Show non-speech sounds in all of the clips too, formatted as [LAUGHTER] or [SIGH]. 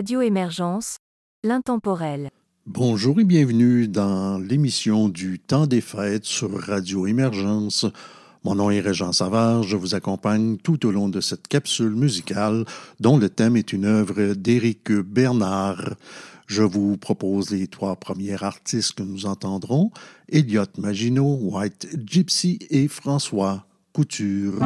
Radio Émergence, l'intemporel. Bonjour et bienvenue dans l'émission du Temps des fêtes sur Radio Émergence. Mon nom est Régent Savard, je vous accompagne tout au long de cette capsule musicale dont le thème est une œuvre d'Éric Bernard. Je vous propose les trois premiers artistes que nous entendrons, Elliot Maginot, White Gypsy et François Couture.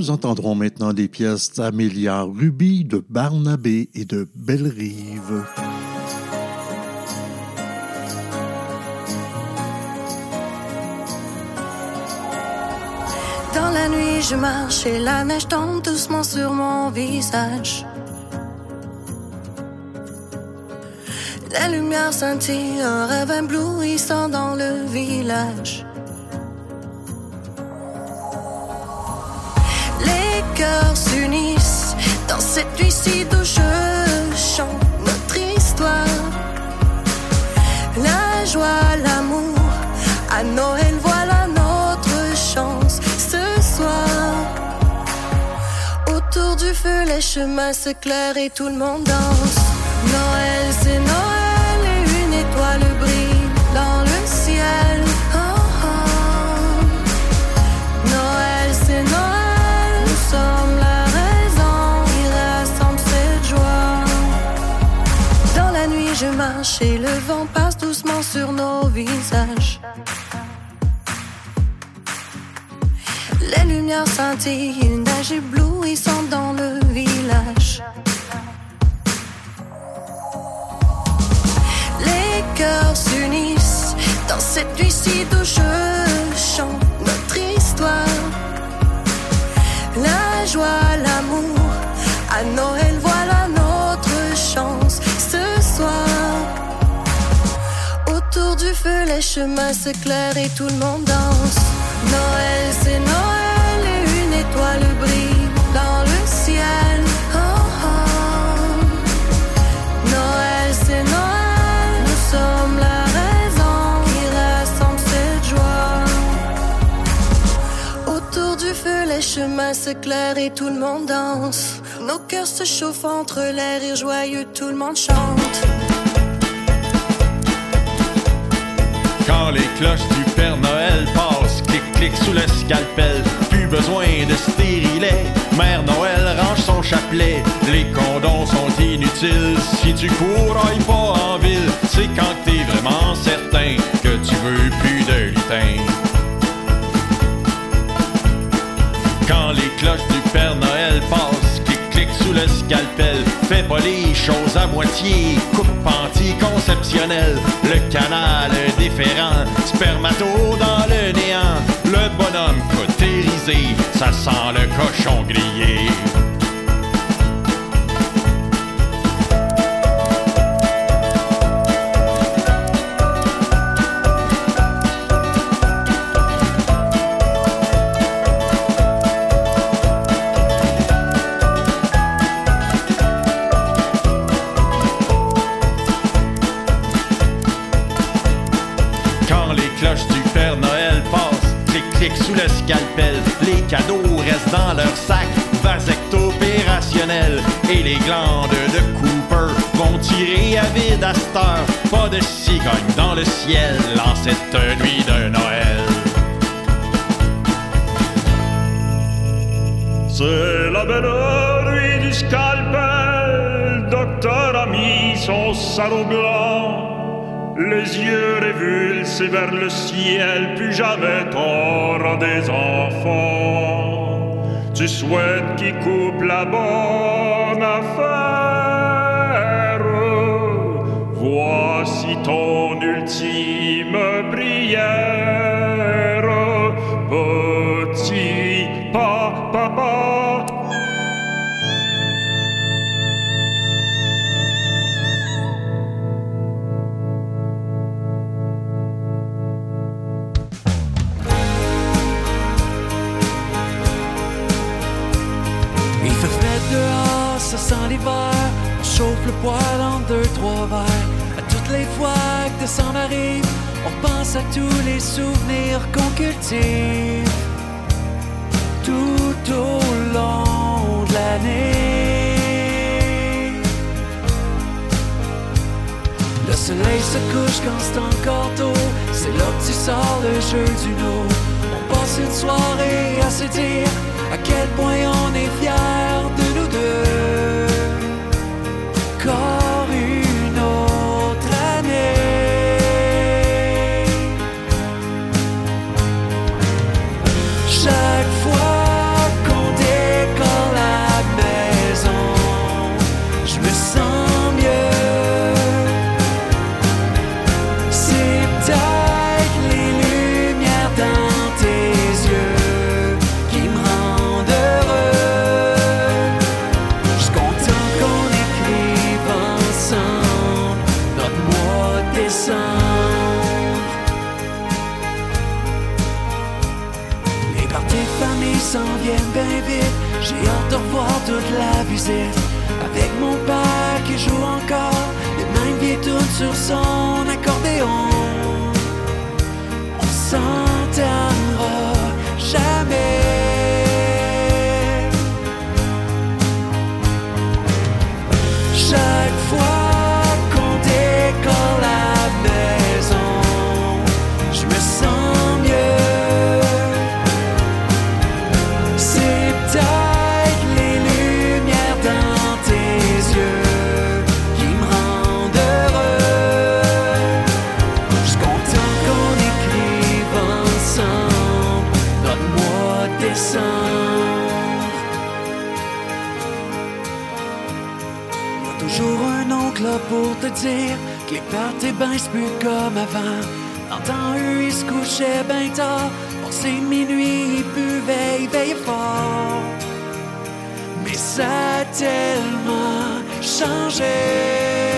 Nous entendrons maintenant des pièces d'Amélia Ruby, de Barnabé et de Belle-Rive. Dans la nuit, je marche et la neige tombe doucement sur mon visage. La lumière scintille, un rêve éblouissant dans le village. Les chemins s'éclairent et tout le monde danse. Noël, c'est Noël et une étoile brille dans le ciel. Oh, oh. Noël, c'est Noël, nous sommes la raison qui rassemble cette joie. Dans la nuit, je marche et le vent passe doucement sur nos visages. Les lumières scintillent, une neige éblouissante dans le Les cœurs s'unissent dans cette nuit-ci d'où je chante notre histoire. La joie, l'amour, à Noël, voilà notre chance ce soir. Autour du feu, les chemins s'éclairent et tout le monde danse. Noël, c'est Noël et une étoile brille chemins s'éclairent et tout le monde danse. Nos cœurs se chauffent entre les rires joyeux, tout le monde chante. Quand les cloches du Père Noël passent, clic clic sous le scalpel, plus besoin de stérilet. Mère Noël range son chapelet, les condoms sont inutiles. Si tu courailles pas en ville, c'est quand t'es vraiment certain que tu veux plus de lutin. Cloches du Père Noël passent, clic clic sous le scalpel, fais pas les choses à moitié, coupe anticonceptionnelle, le canal déférent, spermato dans le néant, le bonhomme cautérisé, ça sent le cochon grillé. Les cadeaux restent dans leur sac, vasecto opérationnel, et les glandes de Cooper vont tirer à vide à cette heure. Pas de cigogne dans le ciel en cette nuit de Noël. C'est la belle nuit du scalpel, docteur a mis son salaud blanc. Les yeux révulsés vers le ciel, plus jamais t'auras des enfants. Tu souhaites qu'ils coupent la bonne affaire. Voici ton ultime poêle en deux, trois verres. À toutes les fois que décembre arrive, on pense à tous les souvenirs qu'on cultive. Tout au long de l'année. Le soleil se couche quand c'est encore tôt. C'est là que tu sors le jeu du no. On passe une soirée à se dire à quel point on est fiers de nous deux. Encore sur son dire que les parties ben c'est plus comme avant. Dans temps, eux, ils se couchaient ben tard. Passé minuit, ils buvaient, ils veillaient fort. Mais ça a tellement changé.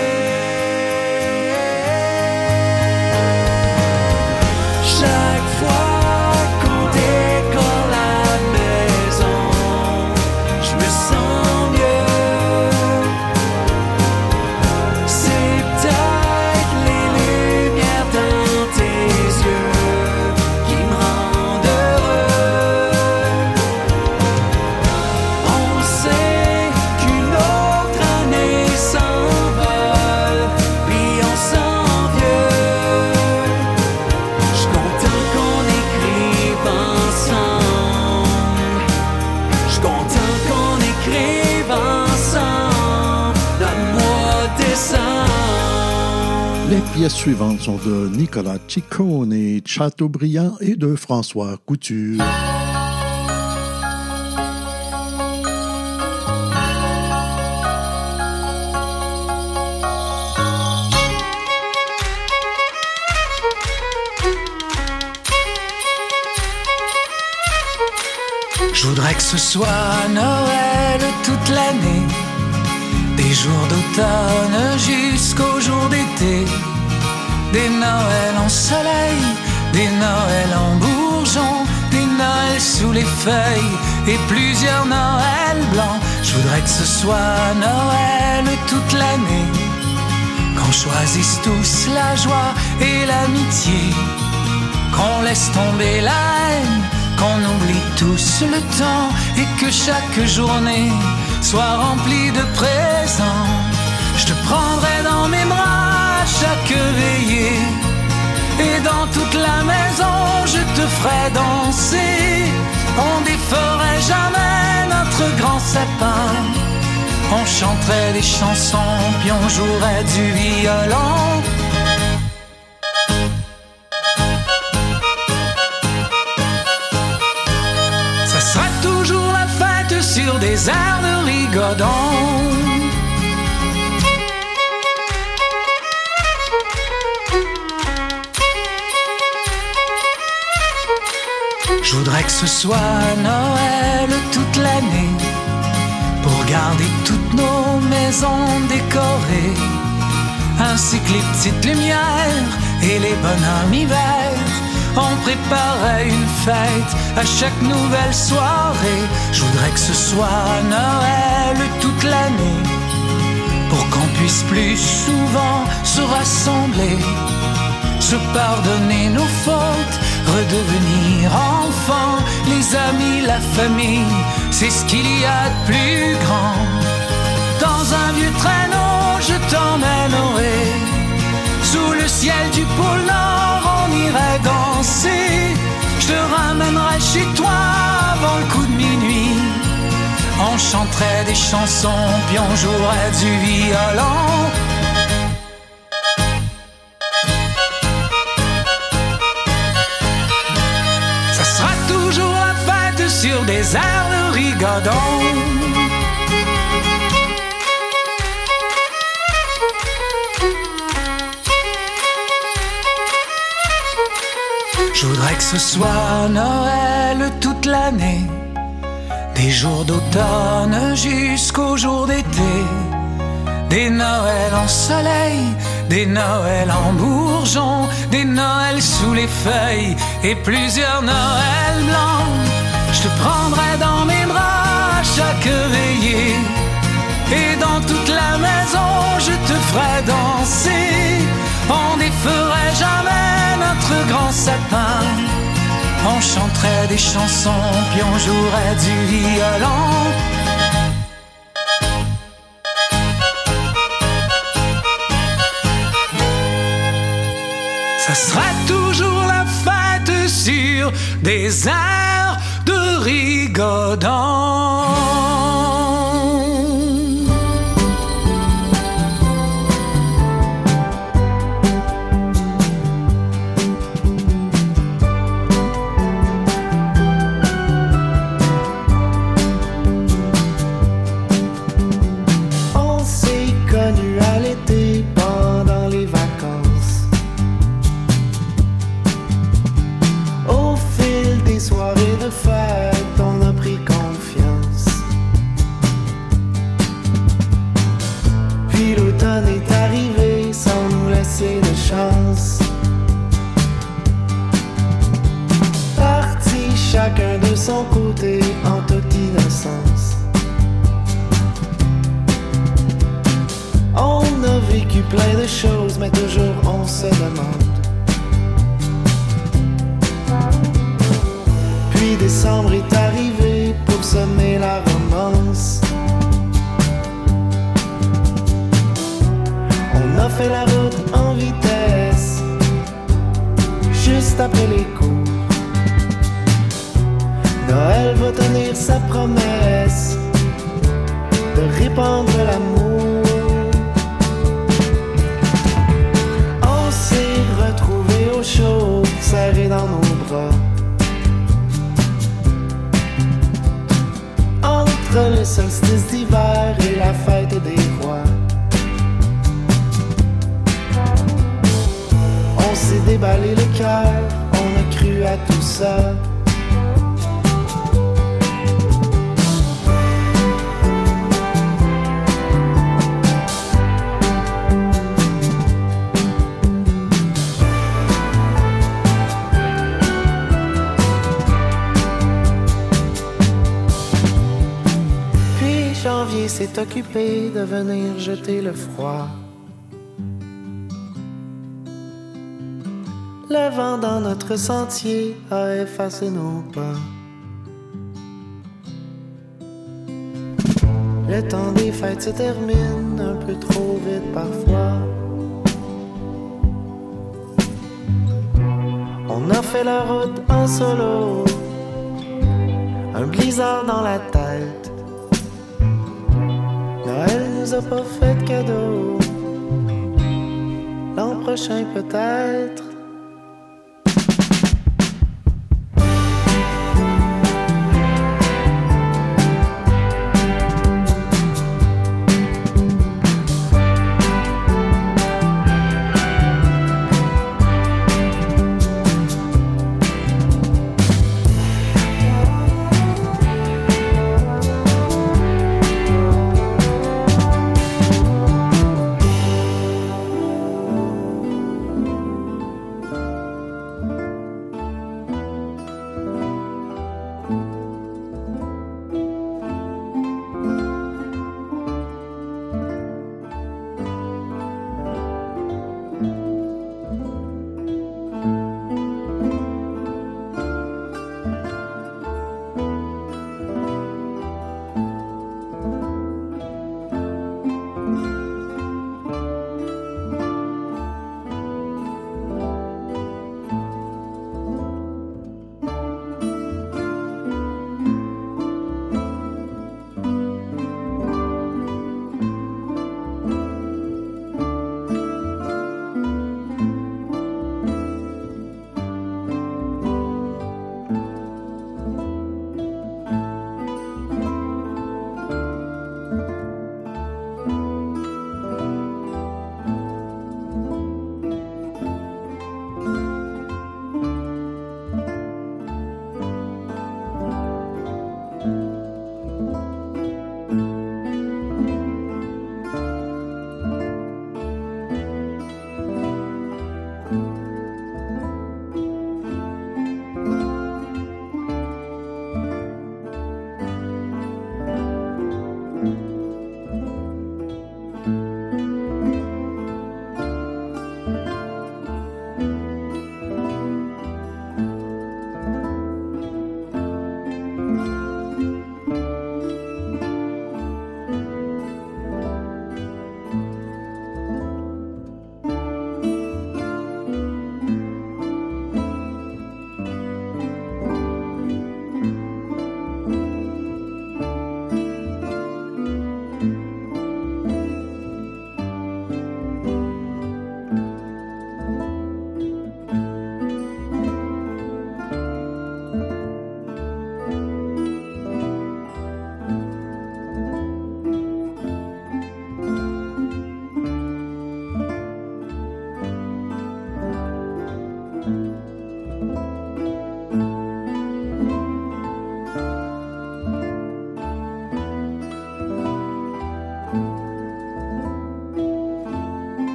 Pièces suivantes sont de Nicolas Ciccone, Chateaubriand et de François Couture. Je voudrais que ce soit Noël toute l'année, des jours d'automne jusqu'au jour d'été, des Noëls en soleil, des Noëls en bourgeon, des Noëls sous les feuilles et plusieurs Noëls blancs. Je voudrais que ce soit Noël toute l'année, qu'on choisisse tous la joie et l'amitié qu'on laisse tomber la haine, qu'on oublie tous le temps et que chaque journée soit remplie de présents. Je te prendrai dans mes bras et dans toute la maison je te ferai danser. On déferait jamais notre grand sapin. On chanterait des chansons puis on jouerait du violon. Ça sera toujours la fête sur des airs de. Je voudrais que ce soit Noël toute l'année pour garder toutes nos maisons décorées, ainsi que les petites lumières et les bonhommes hiver. On préparait une fête à chaque nouvelle soirée. Je voudrais que ce soit Noël toute l'année pour qu'on puisse plus souvent se rassembler, se pardonner nos fautes, redevenir enfants, les amis, la famille, c'est ce qu'il y a de plus grand. Dans un vieux traîneau, je t'emmènerai sous le ciel du pôle Nord, on irait danser. Je te ramènerai chez toi avant le coup de minuit. On chanterait des chansons, puis on jouerait du violon. Des de rigodon. Je voudrais que ce soit Noël toute l'année, des jours d'automne jusqu'au jour d'été, des Noëls en soleil, des Noëls en bourgeon, des Noëls sous les feuilles et plusieurs Noëls blancs. Je te prendrai dans mes bras chaque veillée. Et dans toute la maison, je te ferai danser. On déferait jamais notre grand sapin. On chanterait des chansons, puis on jouerait du violon. Ça sera toujours la fête sur des de rigodon. Notre sentier a effacé nos pas. Le temps des fêtes se termine un peu trop vite parfois. On a fait la route en solo, un blizzard dans la tête. Elle nous a pas fait de cadeau. L'an prochain peut-être.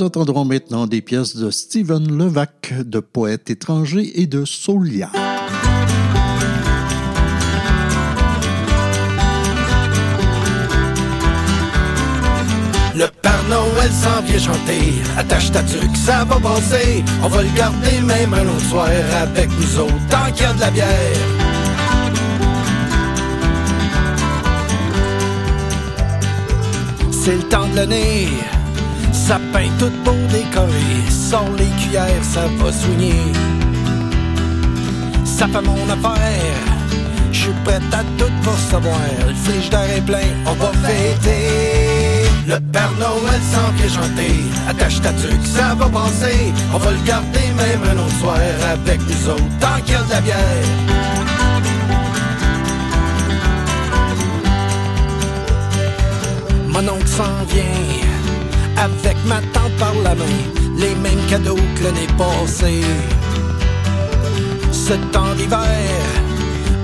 Nous entendrons maintenant des pièces de Steven Levac, de Poète étranger et de Solia. Le Père Noël s'en vient chanter. Attache ta tuque, ça va passer. On va le garder même un autre soir avec nous autres, tant qu'il y a de la bière. C'est le temps de l'année. Sapin tout beau décoré. Sans les cuillères, ça va soigner. Ça fait mon affaire. Je suis prête à tout pour savoir. Le frigidaire est plein, on va fêter. Le Père Noël s'en vient. Attache ta tuque, ça va passer. On va le garder même un autre soir avec nous autres, tant qu'il y a de la bière. Mon oncle s'en vient avec ma tante par la main, les mêmes cadeaux que l'année passée. Ce temps d'hiver,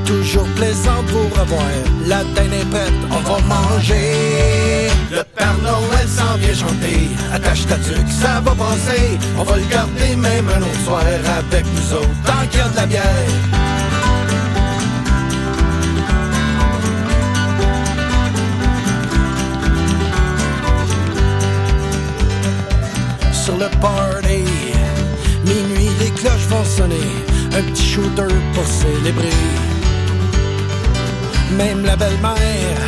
toujours plaisant pour revoir. La dinde est prête, on va manger. Le Père Noël s'en vient chanter. Attache ta tuque, ça va passer. On va le garder même un autre soir avec nous autres, tant qu'il y a de la bière. Vont sonner. Un petit shooter pour célébrer. Même la belle-mère,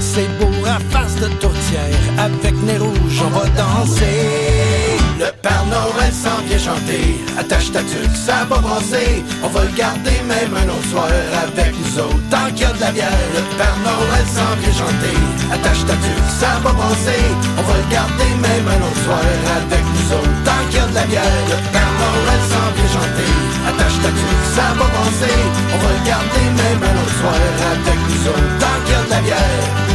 c'est beau à face de tourtière. Avec nez rouge, on va danser. Le Père Noël s'en vient chanter. Attache ta tuque, ça va brasser. On va le garder même un autre soir avec nous autres. Tant qu'il y a de la bière, le Père Noël s'en vient chanter. Attache ta tuque, ça va brasser. On va le garder même un autre soir avec nous autres. Tant qu'il y a de la bière, le Père Noël s'en chanter. Attache ta tuque, ça va brasser. On va le garder même un autre soir avec nous autres. Tant qu'il y a de la bière.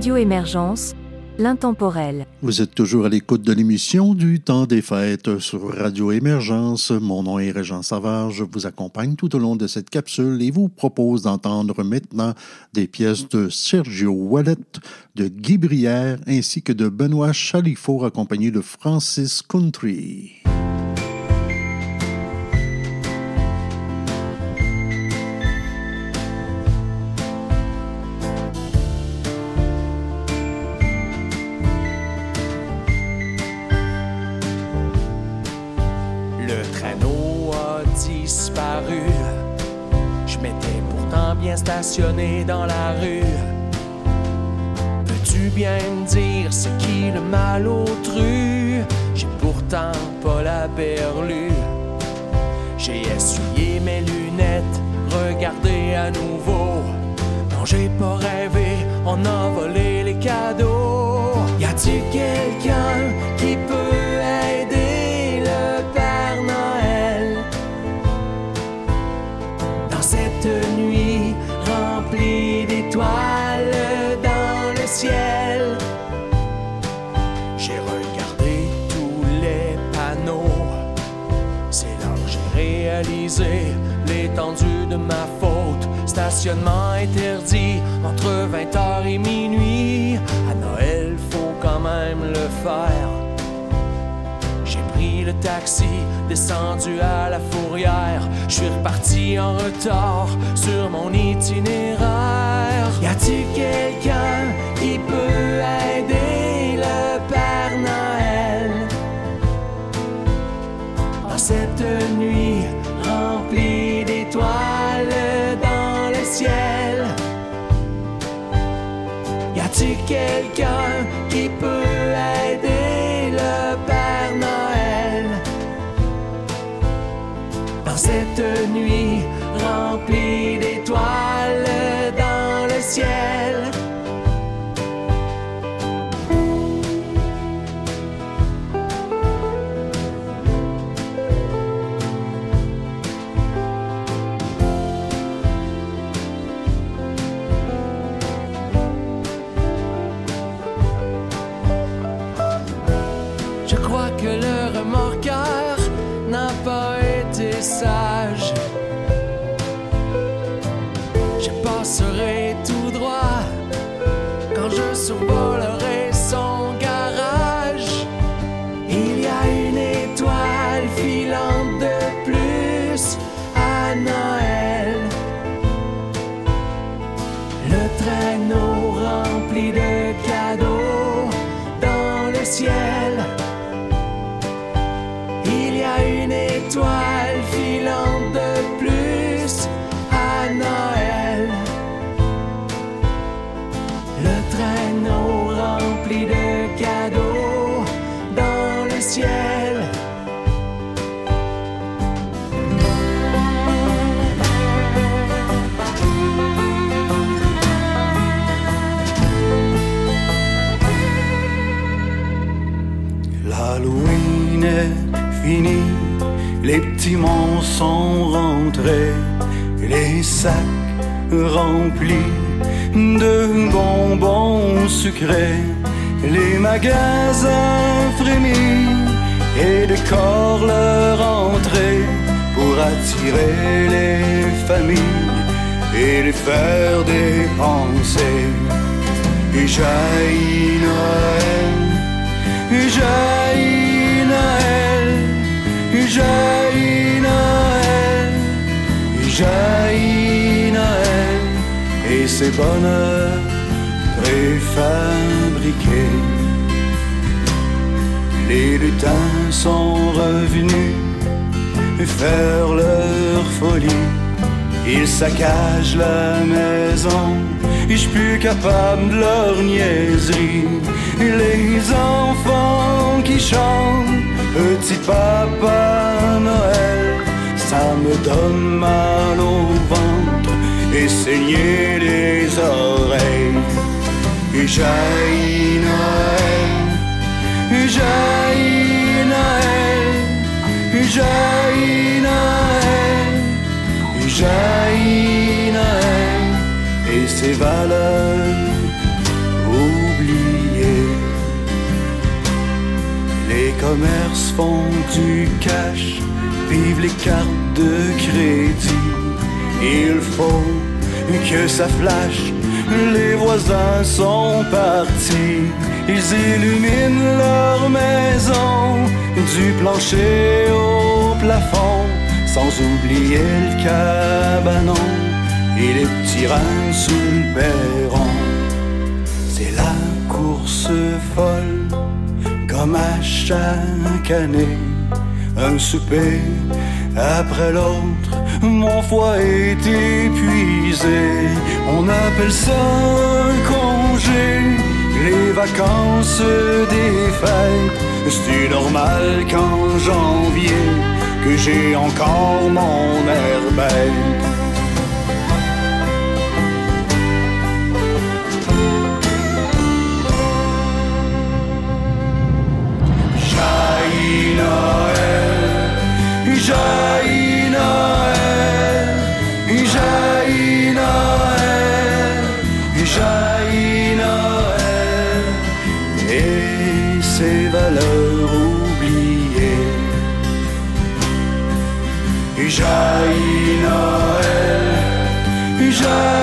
Radio Émergence, l'intemporel. Vous êtes toujours à l'écoute de l'émission du temps des fêtes sur Radio Émergence. Mon nom est Régent Savard. Je vous accompagne tout au long de cette capsule et vous propose d'entendre maintenant des pièces de Sergio Wallet, de Guy Brière ainsi que de Benoît Chalifour accompagné de Francis Country. Dans la rue. Peux-tu bien me dire ce qui le mal autrui? J'ai pourtant pas la berlue. J'ai essuyé mes lunettes, regardé à nouveau. Non, j'ai pas rêvé, on a volé les cadeaux. Y a-t-il quelqu'un qui peut de ma faute. Stationnement interdit entre 20h et minuit. À Noël, faut quand même le faire. J'ai pris le taxi, descendu à la fourrière. Je suis reparti en retard sur mon itinéraire. Y a-t-il quelqu'un qui peut aider le Père Noël? Dans cette nuit quelqu'un qui peut dans les petits sont rentrés, les sacs remplis de bonbons sucrés, les magasins frémis et décorent leur entrée pour attirer les familles et les faire dépenser. Et jaillit Noël, jaillit Noël, et ses bonheurs préfabriqués. Les lutins sont revenus faire leur folie. Ils saccagent la maison, et je plus capable de leur niaiserie. Les enfants qui chantent, petit papa Noël, ça me donne mal au ventre et saigner les oreilles. Et jaillit Noël, jaillit Noël, jaillit Noël, jaillit Noël, et ses valeurs commerces font du cash, vivent les cartes de crédit. Il faut que ça flash, les voisins sont partis. Ils illuminent leur maison, du plancher au plafond, sans oublier le cabanon et les reins sous le perron. C'est la course folle, comme à chaque année, un souper après l'autre. Mon foie est épuisé, on appelle ça un congé. Les vacances des fêtes, c'est normal qu'en janvier, que j'ai encore mon air bête. Valeurs oubliées. Jaillit Noël, jaillit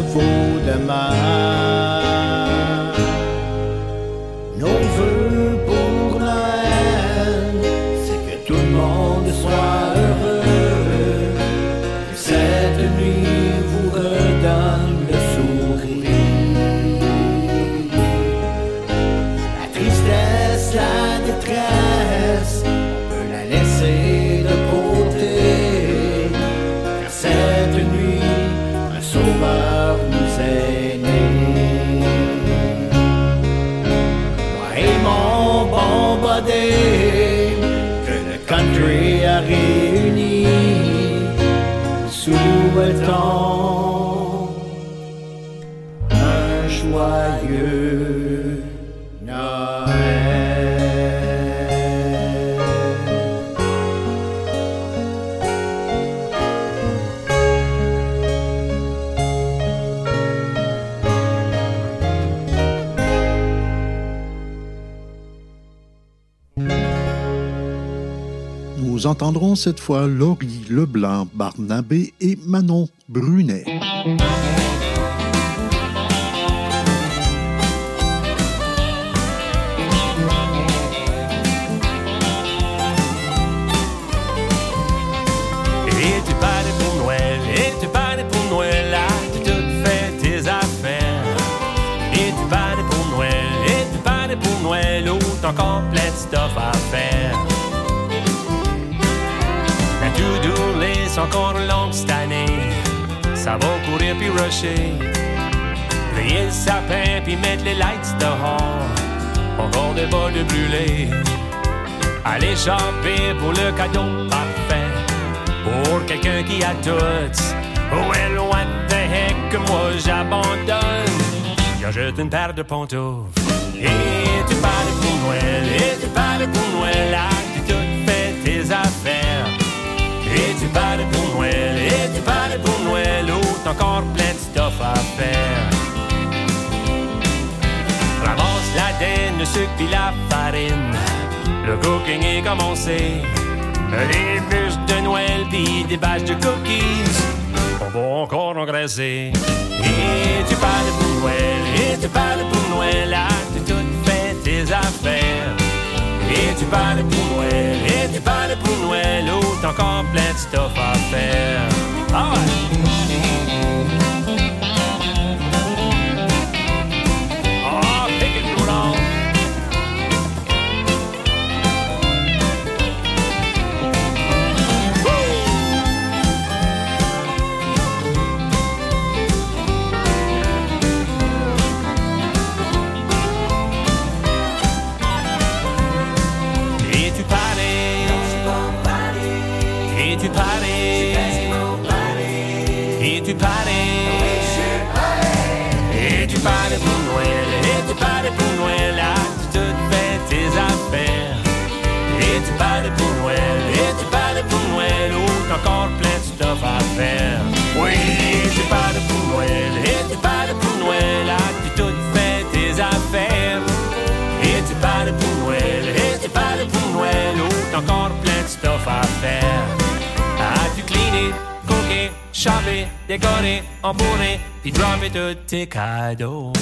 gute Wodemann. Entendrons cette fois Laurie Leblanc, Barnabé et Manon Brunet. Encore longue cette année. Ça va courir puis rusher. Rayer le sapin puis mettre les lights dehors. Encore des bols de brûler. Aller choper pour le cadeau parfait. Pour quelqu'un qui a tout. Well, what the heck que moi j'abandonne. J'achète une paire de pantoufles. Et tu parles pour Noël, et tu parles pour Noël, as-tu tout fait tes affaires? Et tu parles pour Noël, et tu parles pour Noël, ou t'as encore plein de stuff à faire. Ramasse la dinde, le sucre puis la farine. Le cooking est commencé. Des bûches de Noël puis des bâches de cookies. On va encore engraisser. Et tu parles pour Noël, et tu parles pour Noël, as-tu tout fait tes affaires? Et tu parles pour Noël, et tu parles pour Noël, ou t'as encore plein de stuff à faire. Ah ouais! Et tu parais pour Noël, et tu parais pour Noël, là tu te fais tes affaires, et tu parais pour Noël, et tu parais pour Noël, où t'as encore plein de stuff à faire. Oui, tu parais pour Noël, et tu parais pour Noël, là tu te fais tes affaires, et tu parais pour Noël, et tu parais pour Noël, où t'as encore plein de stuff à faire. As-tu cleané, cooké, chopé, décoré, embourré, puis droppé tous tes cadeaux?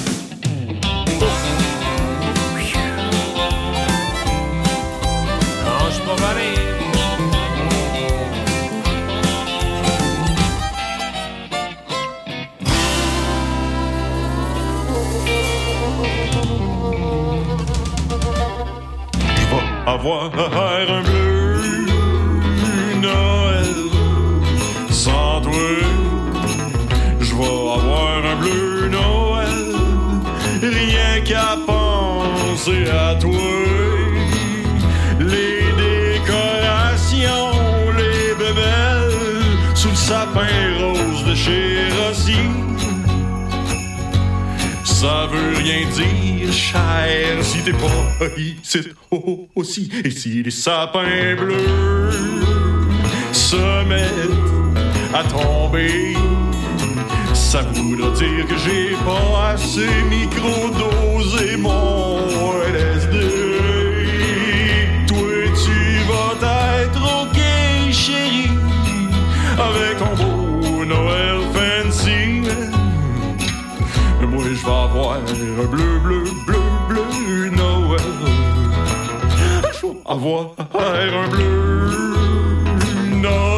Je suis pas barré. avoir un bleu Je vais avoir un bleu Noël, rien qu'à penser à toi. Les décorations, les bébelles, sous le sapin rose de chez Rossi. Ça veut rien dire, cher, si t'es pas ici aussi. Et si les sapins bleus se mettent à tomber, ça voudra dire que j'ai pas assez micro-dosé mon LSD. Toi, tu vas être ok, chérie, avec ton beau Noël fancy. Moi, je vais avoir un bleu, bleu, bleu, bleu Noël. Je vais avoir un bleu Noël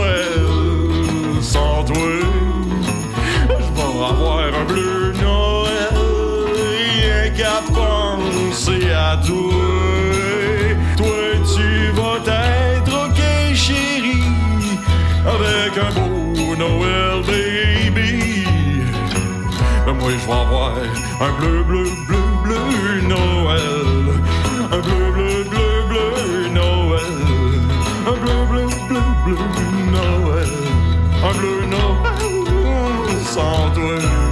sans toi. Je vais avoir un bleu Noël, rien qu'à penser à toi. Toi, tu vas être ok, chérie, avec un beau Noël, baby. Mais moi, je vais avoir un bleu, bleu, bleu, bleu Noël. Un bleu, bleu, bleu, bleu Noël. Un bleu, bleu, bleu, bleu Noël. Bleu Noël sans toi.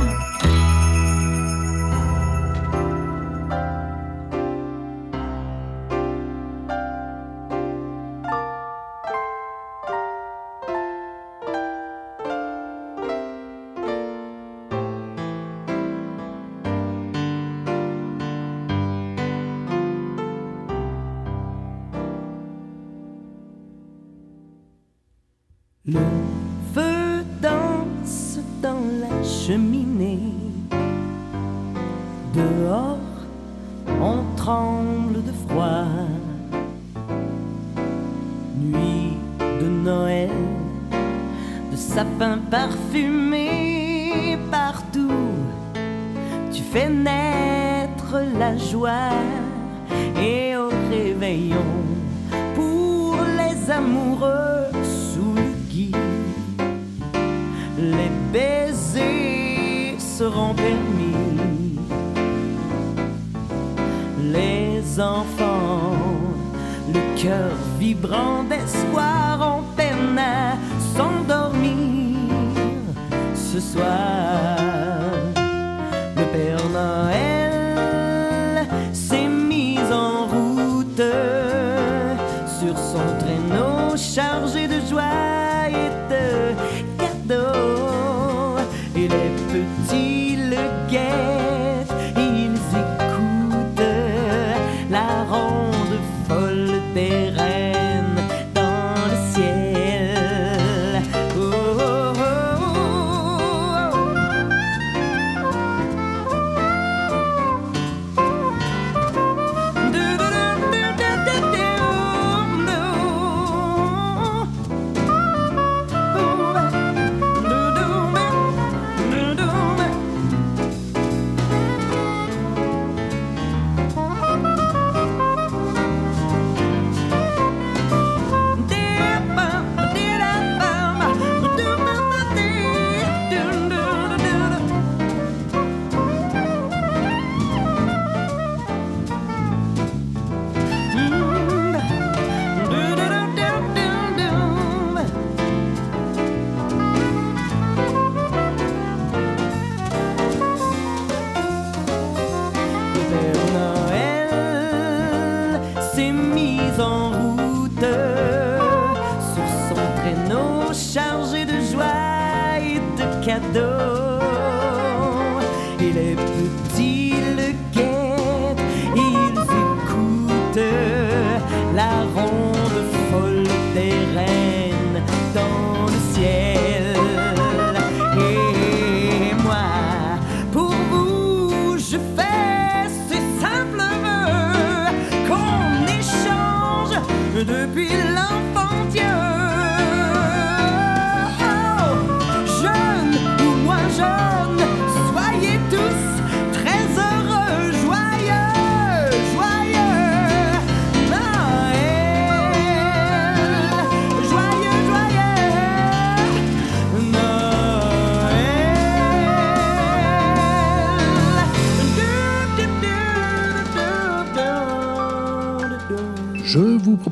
La joie et au réveillon pour les amoureux sous le gui. Les baisers seront permis. Les enfants, le cœur vibrant d'espoir, ont peine à s'endormir ce soir. Le Père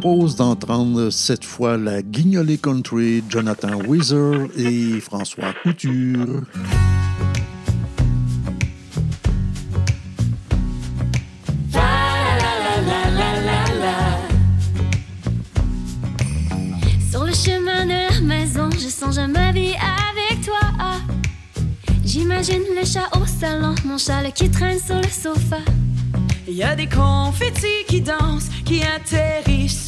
propose d'entendre cette fois la Guignolée Country, Jonathan Weiser et François Couture. Sur le chemin de la maison, je songe à ma vie avec toi. J'imagine le chat au salon, mon châle qui traîne sur le sofa. Il y a des confettis qui dansent, qui atterrissent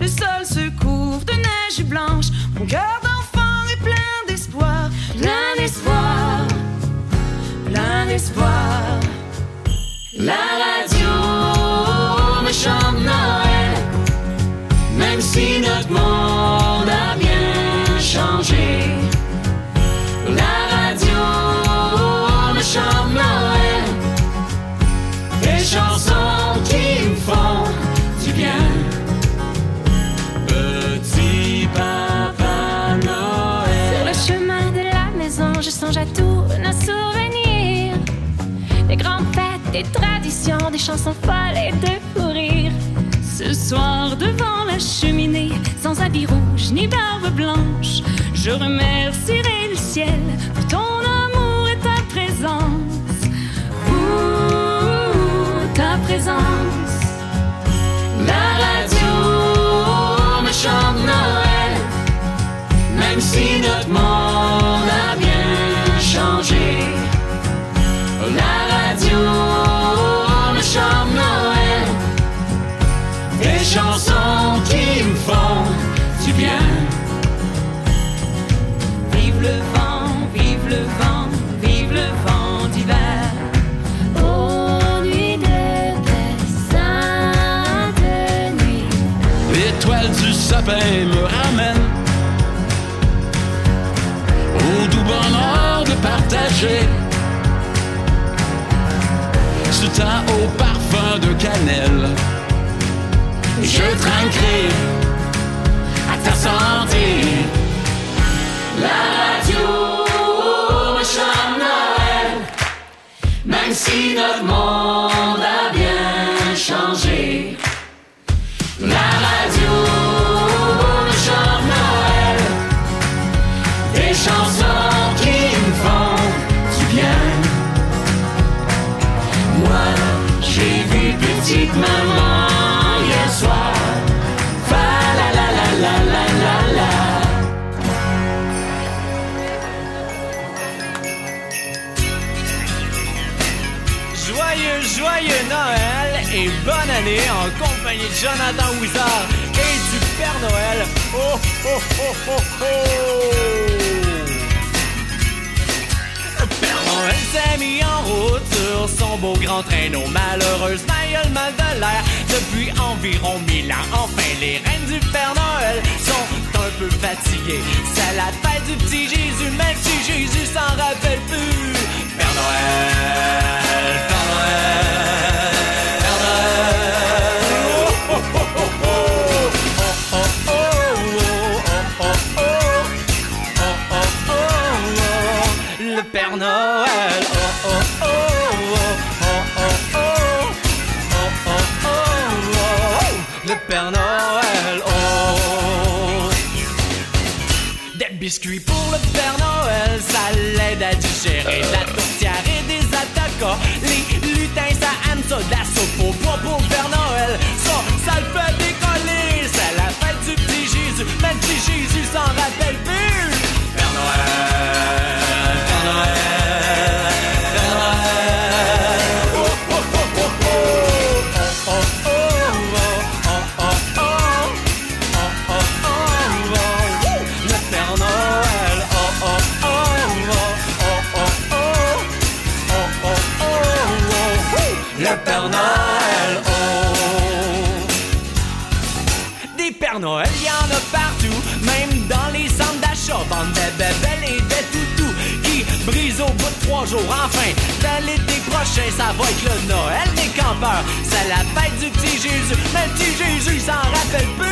Le sol se couvre de neige blanche. Mon cœur d'enfant est plein d'espoir, plein d'espoir, plein d'espoir. La radio me chante Noël, même si notre monde a bien changé. La radio me chante Noël, des chansons Des grandes fêtes, des traditions, des chansons folles et de fou rire. Ce soir, devant la cheminée, sans habit rouge ni barbe blanche, je remercierai le ciel pour ton amour et ta présence. Ouh, ta présence. La radio me chante Noël, même si notre monde sapin me ramène au doux bonheur de partager ce temps au parfum de cannelle. Je trinquerai à ta santé. La radio me chante Noël, même si notre monde bonne année en compagnie de Jonathan Wizard et du Père Noël. Oh, oh, oh, oh, oh! Le Père Noël s'est mis en route sur son beau grand traîneau. Malheureusement, il a mal de l'air depuis environ mille ans. Enfin, les reines du Père Noël sont un peu fatiguées. C'est la fête du petit Jésus, mais si Jésus s'en rappelle plus. Père Noël, Père Noël. Oh, oh, oh, oh, oh, oh, oh. Oh, oh, oh, oh. Le Père Noël. Oh. Des biscuits pour le Père Noël, ça l'aide à digérer la tourtière et des attaquants. Les lutins, ça aime ça, de la soupe au bois pour Père Noël. Ça, ça le fait décoller, c'est la fête du petit Jésus, même si Jésus s'en rappelle plus. Enfin, dans l'été prochain, ça va être le Noël des campeurs. C'est la fête du petit Jésus, mais le petit Jésus, il s'en rappelle plus.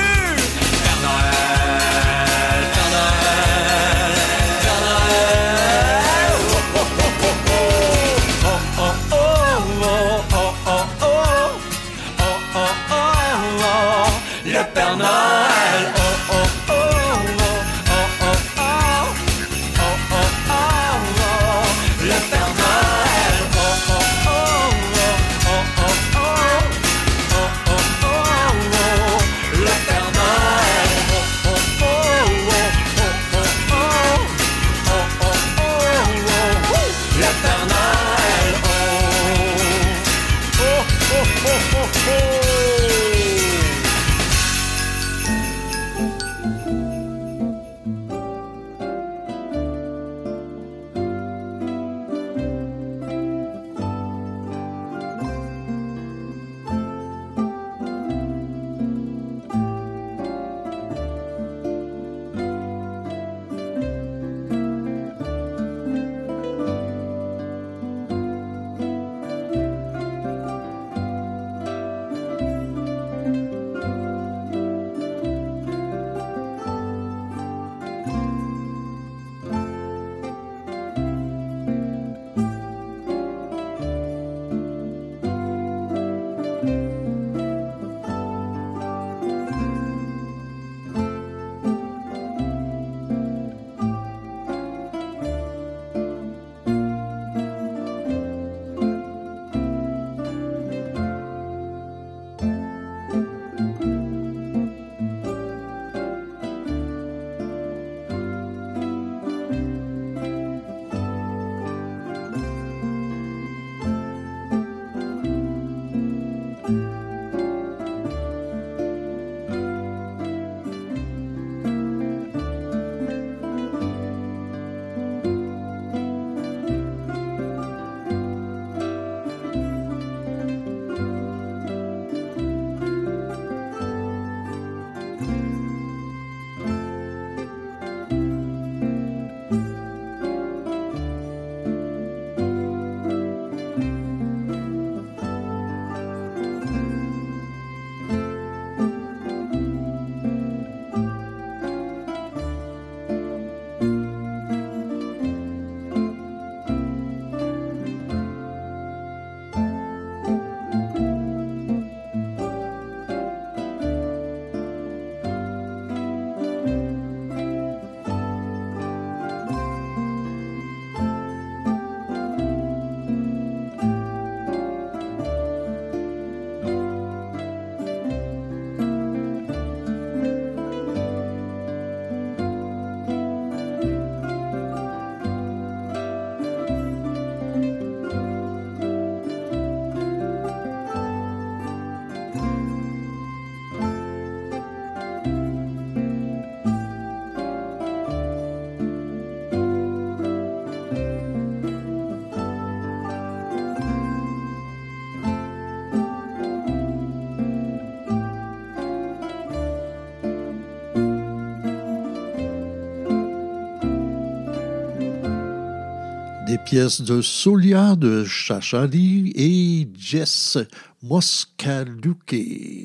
Pièces de Solia de Chachali et Jess Moscaluque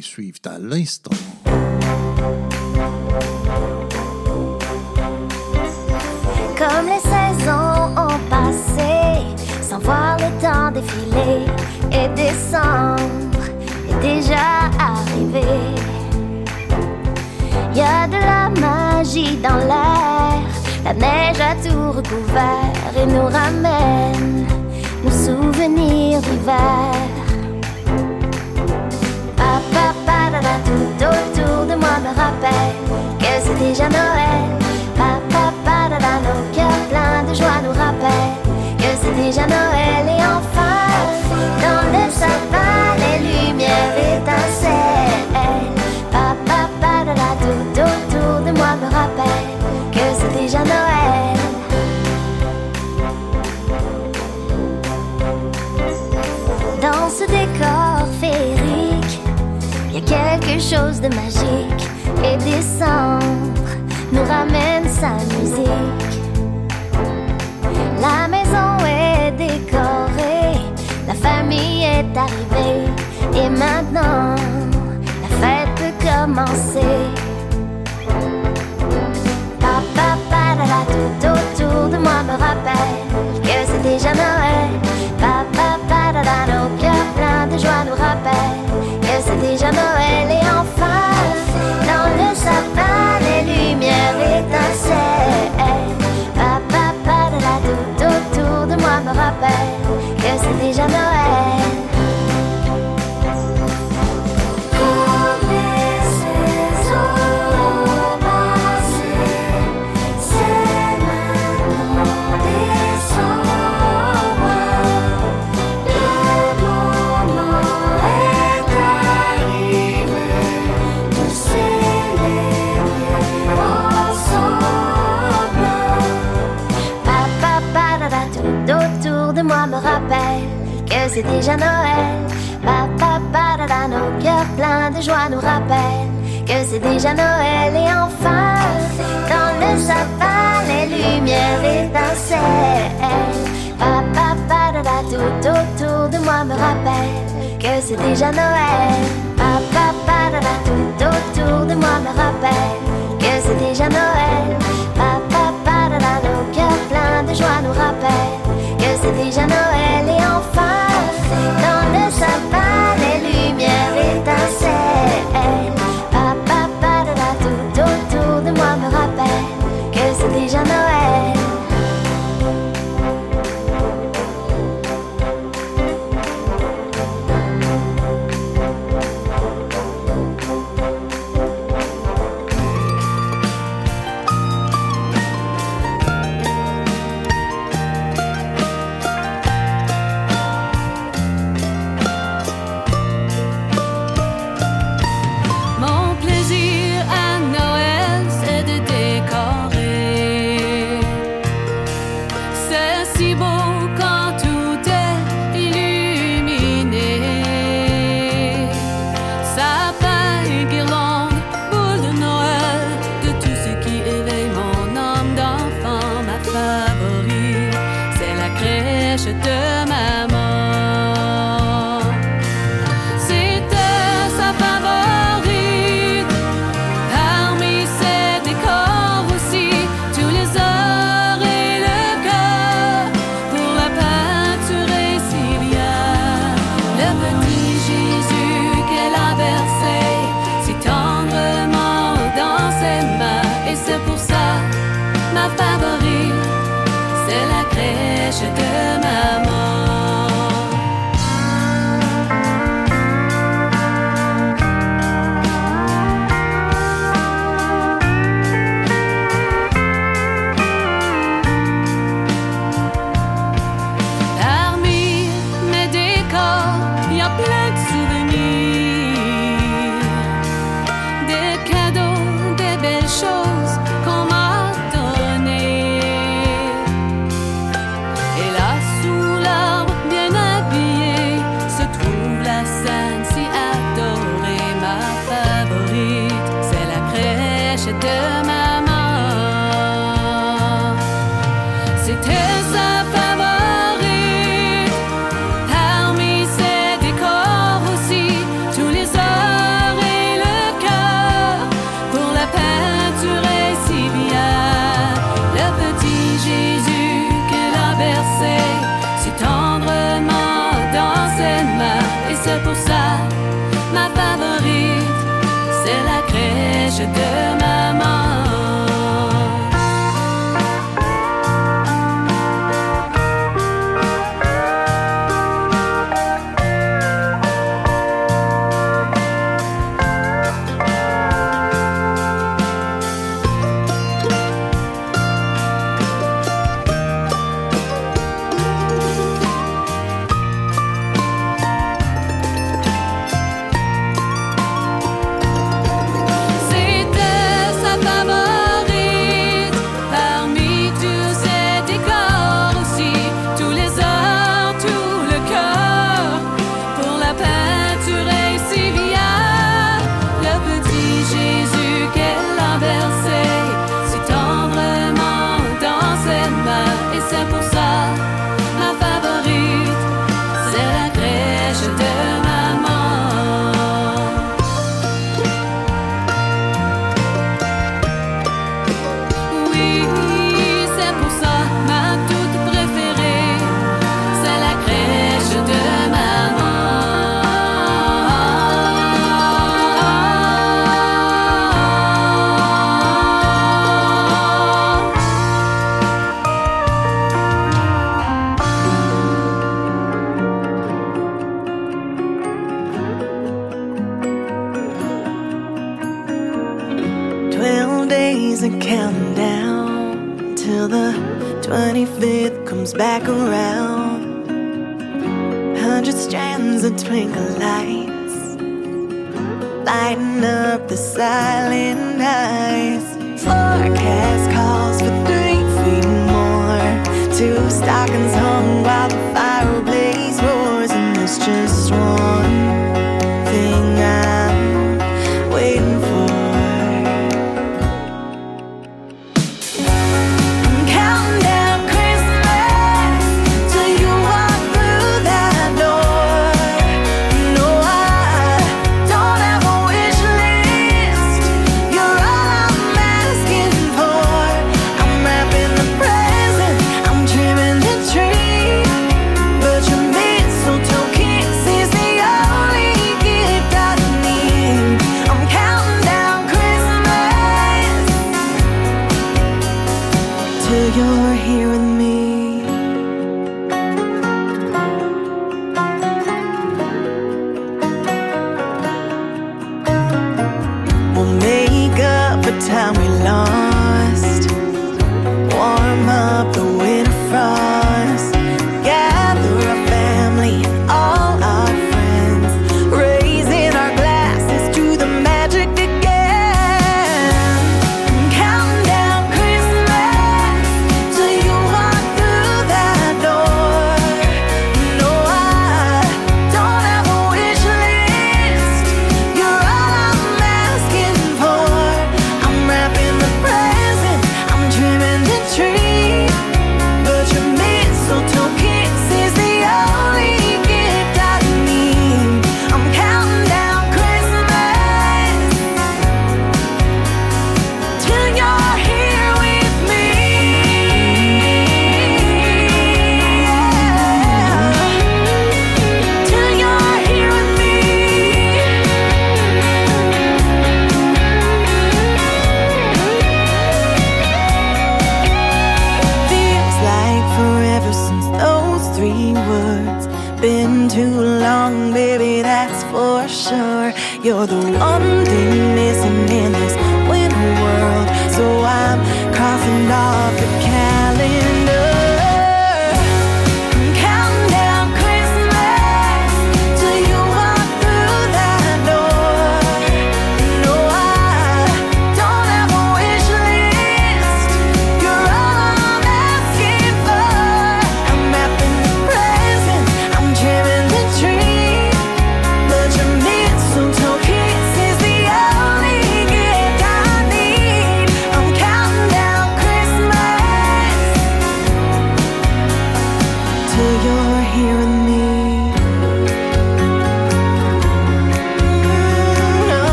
suivent à l'instant. Comme les saisons ont passé, sans voir le temps défiler, et décembre est déjà arrivé. Y a de la magie dans l'air, la neige a tout recouvert et nous ramène nos souvenirs d'hiver. Papa, papa, tout autour de moi me rappelle que c'est déjà Noël. Papa, papa, nos cœurs pleins de joie nous rappellent que c'est déjà Noël et enfin, dans le sapin, les lumières étincellent. Quelque chose de magique et décembre nous ramène sa musique. La maison est décorée, la famille est arrivée et maintenant la fête peut commencer. Papa, la tout autour de moi me rappelle que c'est déjà Noël. Papa, nos cœurs pleins de joie nous c'est déjà Noël. C'est déjà Noël. Papa, parada, nos cœurs pleins de joie nous rappellent que c'est déjà Noël. Et enfin, dans le sapin, les lumières étincellent. Papa, parada, tout autour de moi me rappelle que c'est déjà Noël. Papa, parada, tout autour de moi me rappelle que c'est déjà Noël. Papa, parada, nos cœurs pleins de joie nous rappellent que c'est déjà Noël. Et enfin, dans le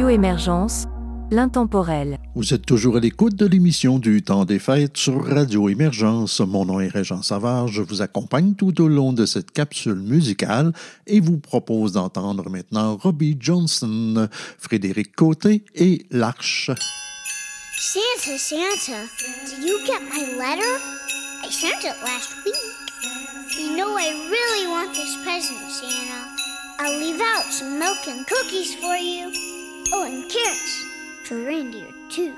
Radio Émergence, l'intemporel. Vous êtes toujours à l'écoute de l'émission du Temps des Fêtes sur Radio Émergence. Mon nom est Régent Savard. Je vous accompagne tout au long de cette capsule musicale et vous propose d'entendre maintenant Robbie Johnson, Frédéric Côté et L'Arche. Santa, Santa, do you get my letter? I sent it last week. You know I really want this present, Santa. I'll leave out some milk and cookies for you. Oh, and carrots for reindeer, too.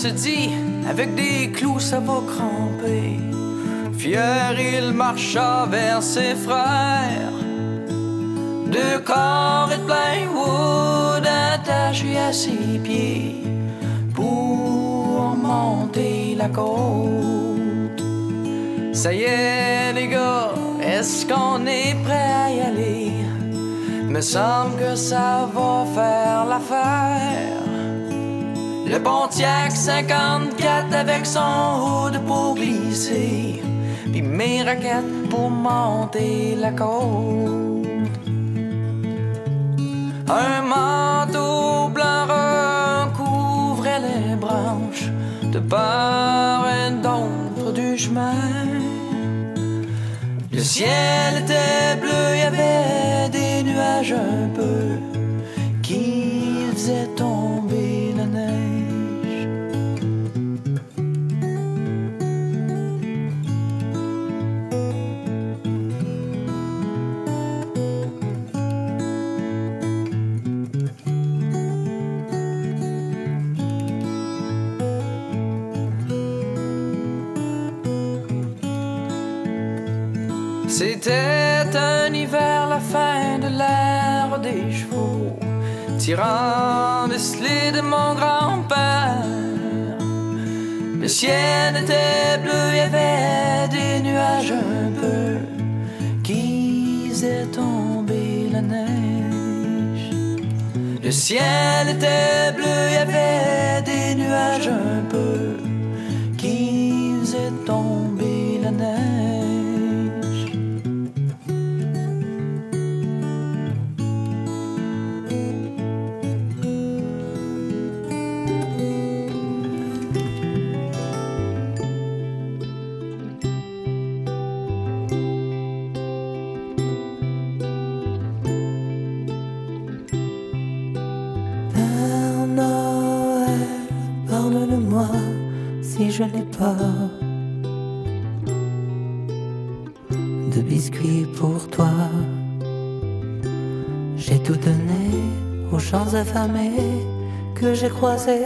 Se dit, avec des clous ça va cramper. Fier, il marcha vers ses frères. Deux corps et de plywood attachés à ses pieds pour monter la côte. Ça y est, les gars, est-ce qu'on est prêt à y aller? Me semble que ça 54 avec son hood pour glisser, puis mes raquettes pour monter la côte. Un manteau blanc recouvrait les branches de part et d'autre du chemin. Le ciel était bleu, il y avait des nuages un peu qui faisaient Le ciel était bleu, il y avait des nuages un peu qui tomber la neige. Le ciel était bleu, il y avait des nuages un peu je n'ai pas de biscuits pour toi. J'ai tout donné aux gens affamés que j'ai croisés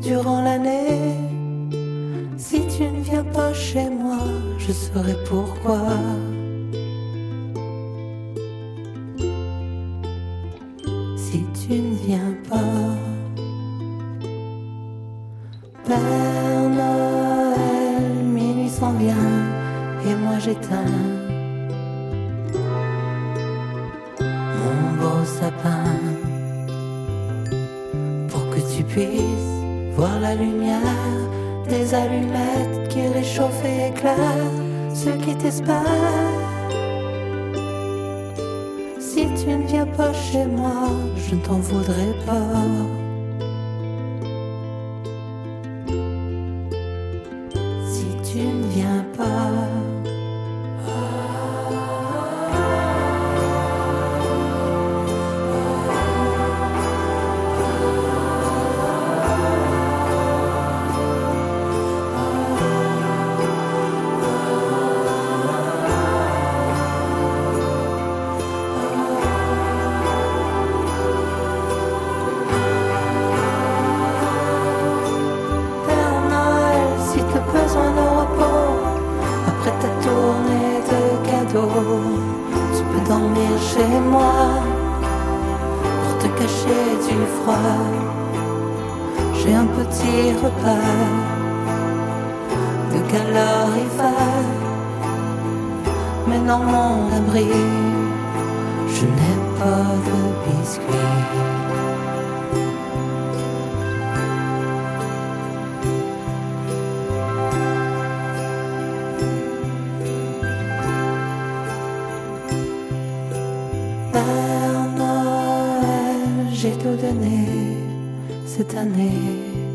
durant l'année. Si tu ne viens pas chez moi, je saurai pourquoi. N'ai pas de biscuits. Père Noël, j'ai tout donné, cette année.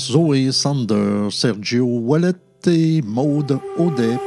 Zoé Sander, Sergio Wallet et Maude Audet.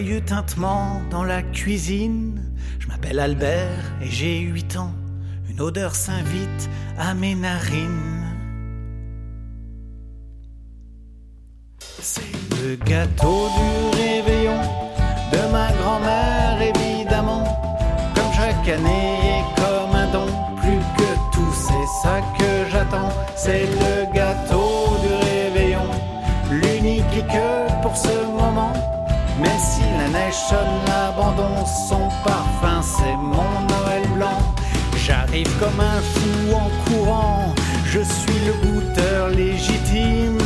Joyeux tintements dans la cuisine. Je m'appelle Albert et j'ai 8 ans. Une odeur s'invite à mes narines. C'est le gâteau du réveillon de ma grand-mère, évidemment. Comme chaque année et comme un don, plus que tout, c'est ça que j'attends. C'est le gâteau Même si la neige sonne l'abandon, son parfum c'est mon Noël blanc. J'arrive comme un fou en courant, je suis le goûteur légitime.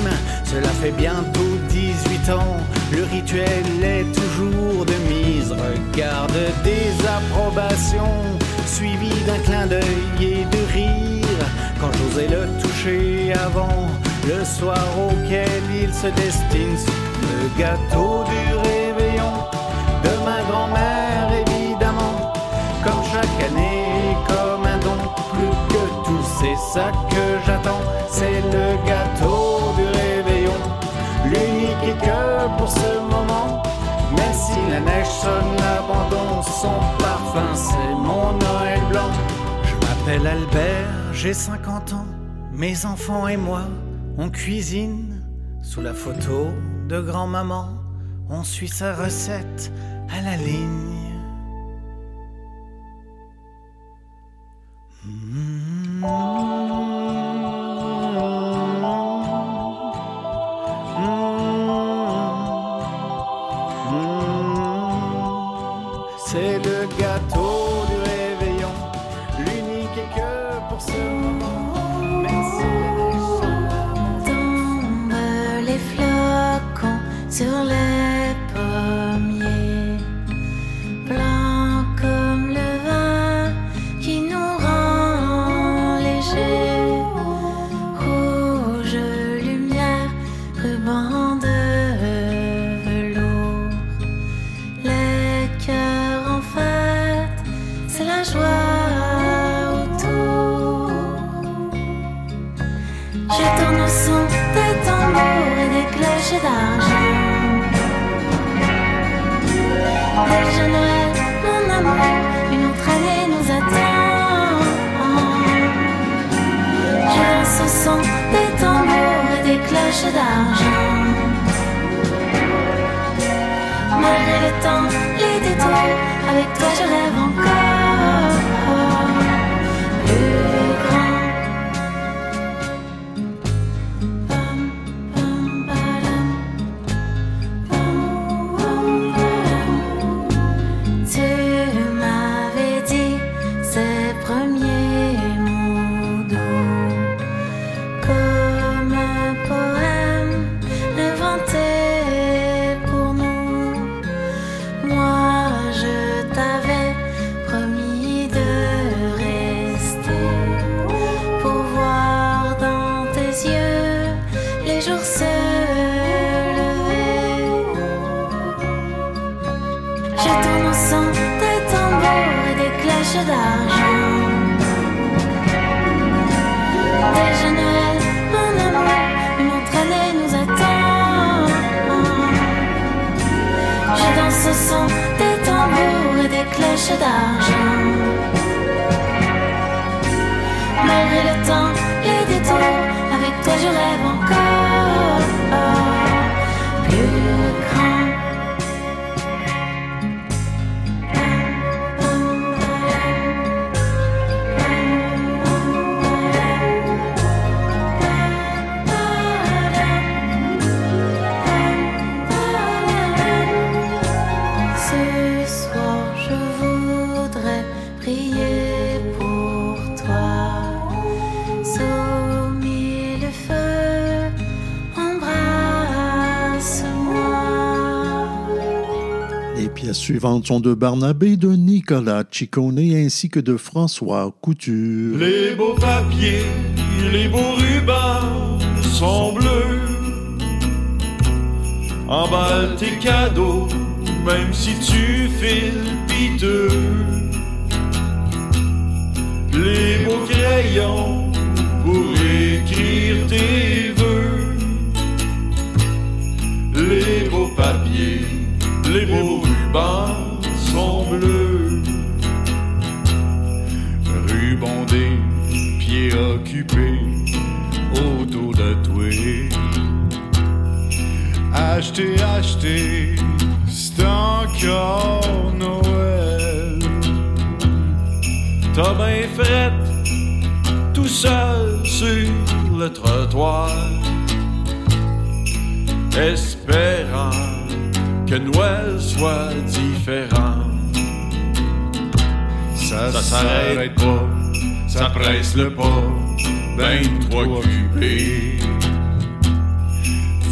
Cela fait bientôt 18 ans, le rituel est toujours de mise. Regarde des approbations, suivi d'un clin d'œil et de rire. Quand j'osais le toucher avant, le soir auquel il se destine, le gâteau du ma grand-mère évidemment. Comme chaque année, comme un don, plus que tout, c'est ça que j'attends. C'est le gâteau du réveillon, l'unique et que pour ce moment. Même si la neige sonne l'abandon, son parfum c'est mon Noël blanc. Je m'appelle Albert, j'ai 50 ans. Mes enfants et moi, on cuisine sous la photo de grand-maman. On suit sa recette à la ligne. C'est le gâteau du réveillon, l'unique et que pour ce moment. Merci. Tombent les flocons sur la cloches d'argent. Malgré le temps, les détours, avec toi je rêve de Barnabé, de Nicolas Ciccone ainsi que de François Couture. Les beaux papiers, les beaux rubans sont bleus. Emballe tes cadeaux, même si tu files piteux. Les beaux crayons pour écrire tes vœux. Les beaux papiers, les beaux rubans sont bleus. Rubandé, pieds occupés autour de toi. Acheter, acheter, c'est encore Noël. T'as bien fait tout seul sur le trottoir, espérant que Noël soit différent. Ça, s'arrête pas, ça presse le pas, ben trop occupé.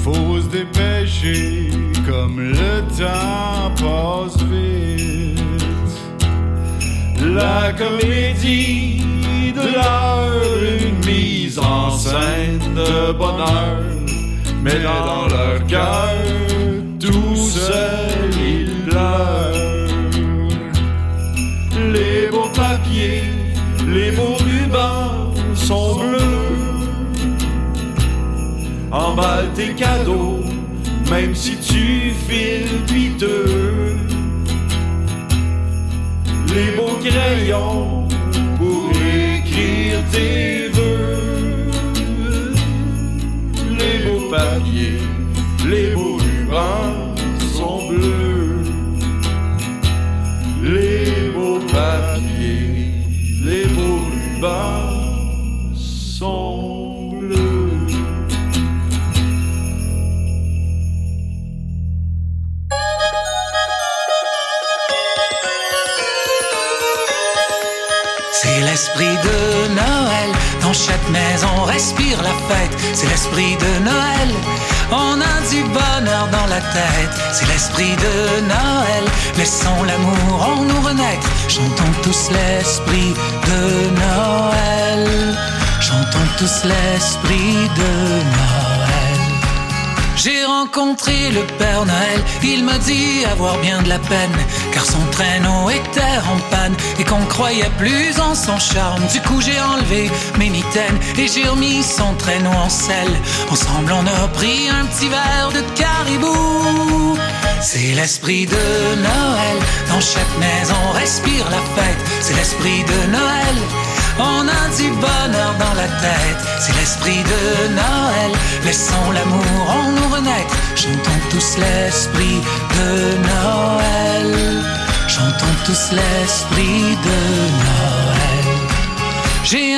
Faut se dépêcher comme le temps passe vite. La comédie de l'heure, une mise en scène de bonheur, mais dans leur cœur, tout seul ils pleurent. Les les beaux rubans sont bleus. Emballe tes cadeaux, même si tu files piteux. Les beaux crayons pour écrire tes vœux. Les beaux papiers, C'est l'esprit de Noël, dans chaque maison on respire la fête, c'est l'esprit de Noël. On a du bonheur dans la tête. C'est l'esprit de Noël. Laissons l'amour en nous renaître. Chantons tous l'esprit de Noël. Chantons tous l'esprit de Noël. J'ai rencontré le Père Noël, il m'a dit avoir bien de la peine, car son traîneau était en panne et qu'on croyait plus en son charme. Du coup j'ai enlevé mes mitaines et j'ai remis son traîneau en selle. Ensemble on a pris un petit verre de caribou. C'est l'esprit de Noël, dans chaque maison respire la fête. C'est l'esprit de Noël. On a du bonheur dans la tête, c'est l'esprit de Noël. Laissons l'amour en nous renaître, chantons tous l'esprit de Noël. Chantons tous l'esprit de Noël. J'ai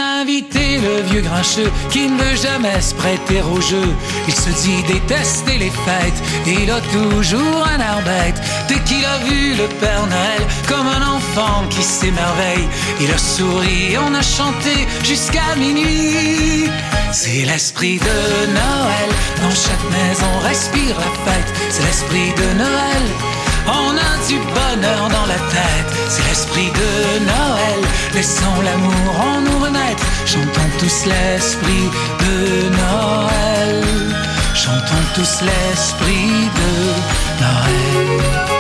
invité le vieux grincheux qui ne veut jamais se prêter au jeu. Il se dit détester les fêtes il a toujours un air bête. Dès qu'il a vu le Père Noël comme un enfant qui s'émerveille, il a souri, on a chanté jusqu'à minuit. C'est l'esprit de Noël, dans chaque maison respire la fête. C'est l'esprit de Noël. On a du bonheur dans la tête, c'est l'esprit de Noël. Laissons l'amour en nous renaître, chantons tous l'esprit de Noël. Chantons tous l'esprit de Noël.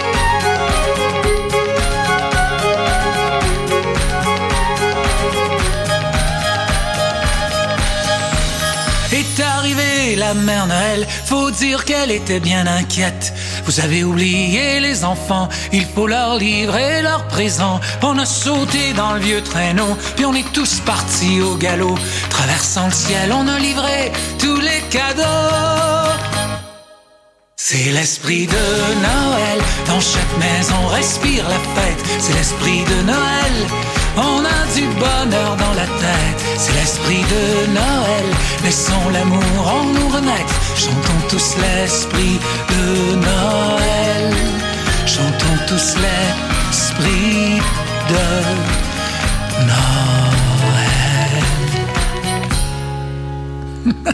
Est arrivée la mère Noël, faut dire qu'elle était bien inquiète. Vous avez oublié les enfants, il faut leur livrer leurs présents. On a sauté dans le vieux traîneau, puis on est tous partis au galop. Traversant le ciel, on a livré tous les cadeaux. C'est l'esprit de Noël, dans chaque maison respire la fête. C'est l'esprit de Noël, on a du bonheur dans la tête. C'est l'esprit de Noël, laissons l'amour en nous renaître. Chantons tous l'esprit de Noël. Chantons tous l'esprit de Noël. [LAUGHS]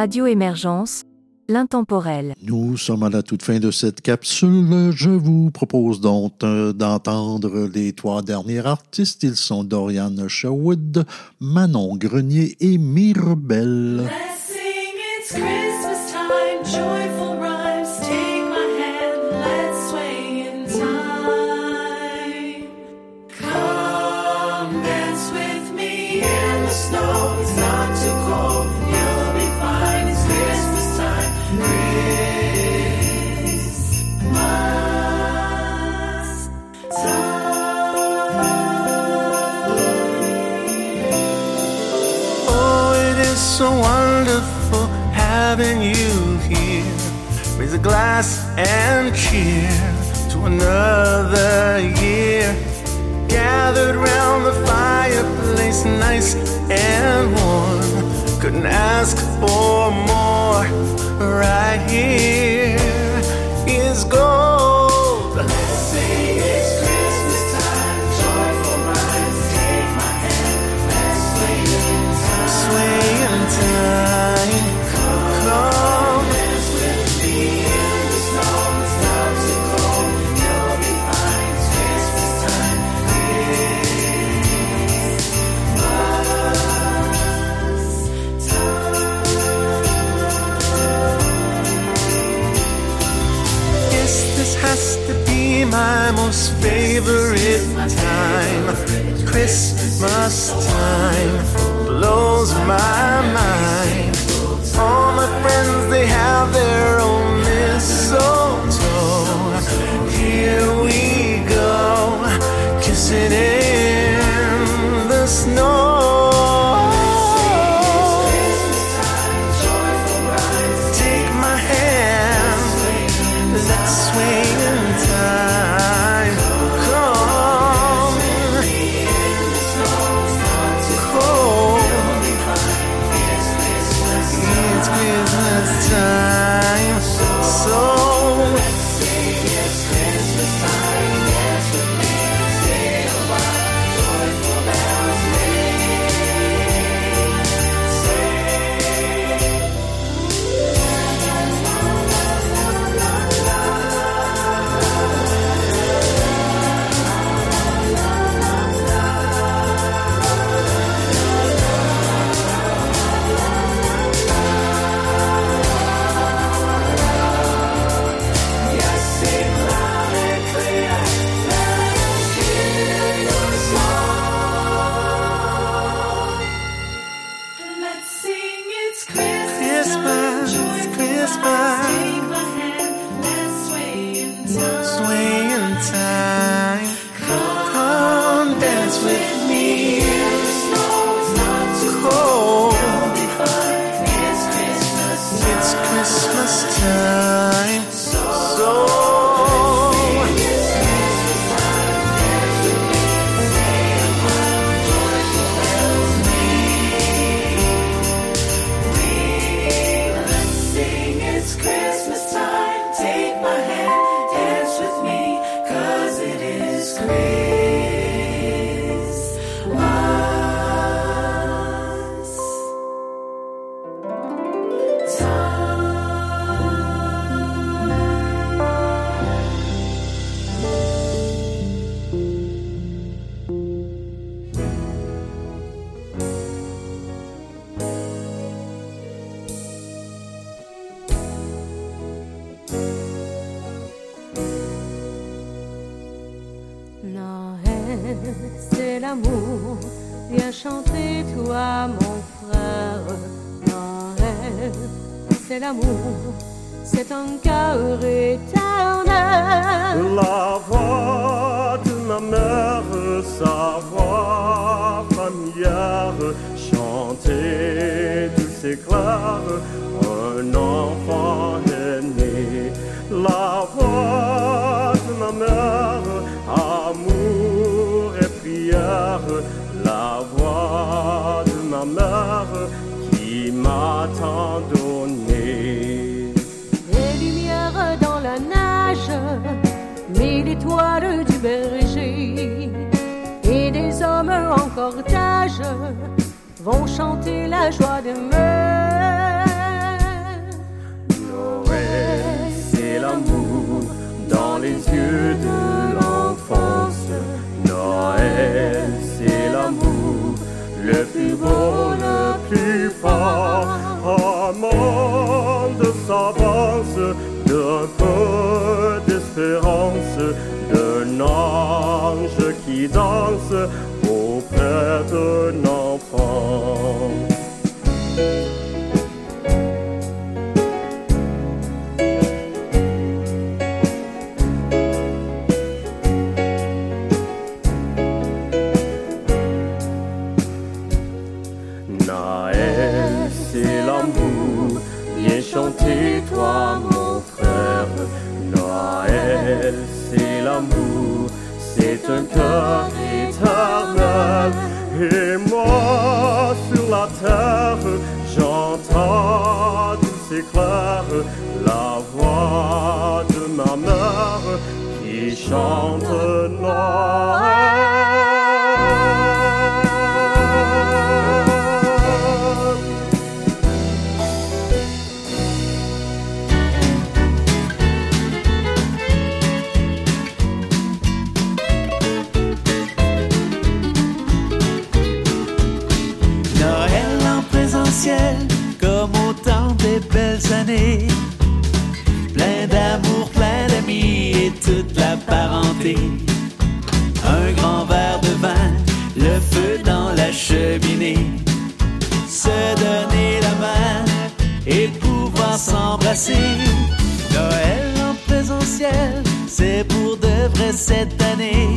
Radio Émergence, l'intemporel. Nous sommes à la toute fin de cette capsule. Je vous propose donc euh, d'entendre les trois derniers artistes. Ils sont Dorian Sherwood, Manon Grenier et Mirabelle. Blessing, it's Christmas time, joyful. having you here. Raise a glass and cheer to another year. Gathered round the fireplace, nice and warm. Couldn't ask for more right here. favorite time. Christmas time blows my mind. Cette année.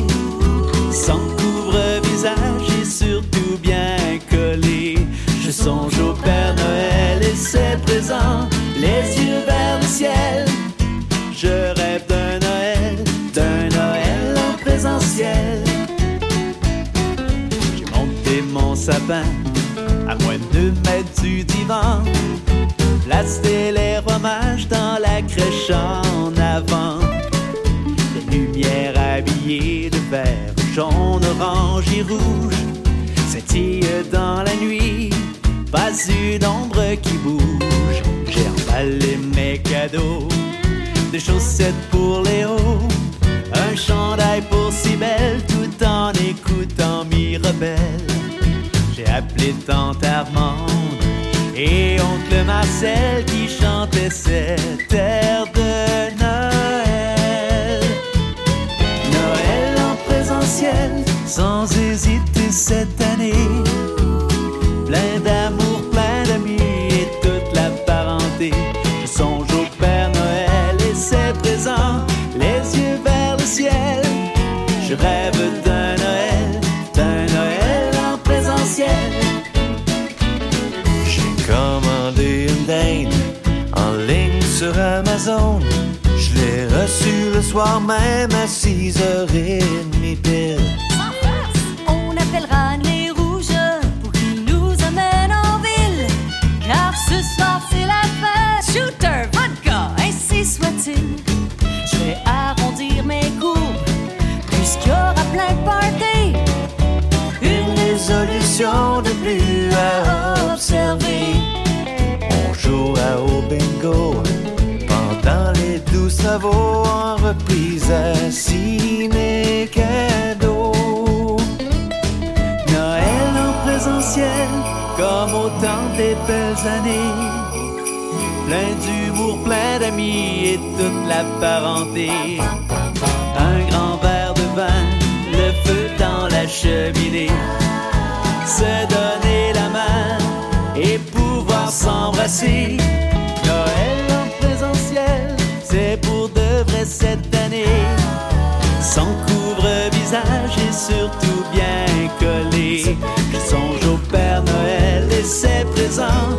Sans couvre-visage et surtout bien collé. Je songe au Père Noël et ses présents, les yeux vers le ciel. Je rêve d'un Noël, d'un Noël en présentiel. J'ai monté mon sapin à moins de mètres du divan. Placé les rois mages dans la crèche en avant. De vert, jaune, orange et rouge scintillent dans la nuit. Pas une ombre qui bouge. J'ai emballé mes cadeaux, des chaussettes pour Léo, un chandail pour si belle, tout en écoutant Mirabelle. J'ai appelé tante Armande et oncle Marcel qui chantait cette air de le soir même à 6h30 pile. En reprise assis mes cadeaux. Noël en présentiel, comme au temps des belles années. Plein d'humour, plein d'amis et toute la parenté. Un grand verre de vin, le feu dans la cheminée. Se donner la main et pouvoir s'embrasser. Sans couvre-visage et surtout bien collé. Je songe au Père Noël et ses présents,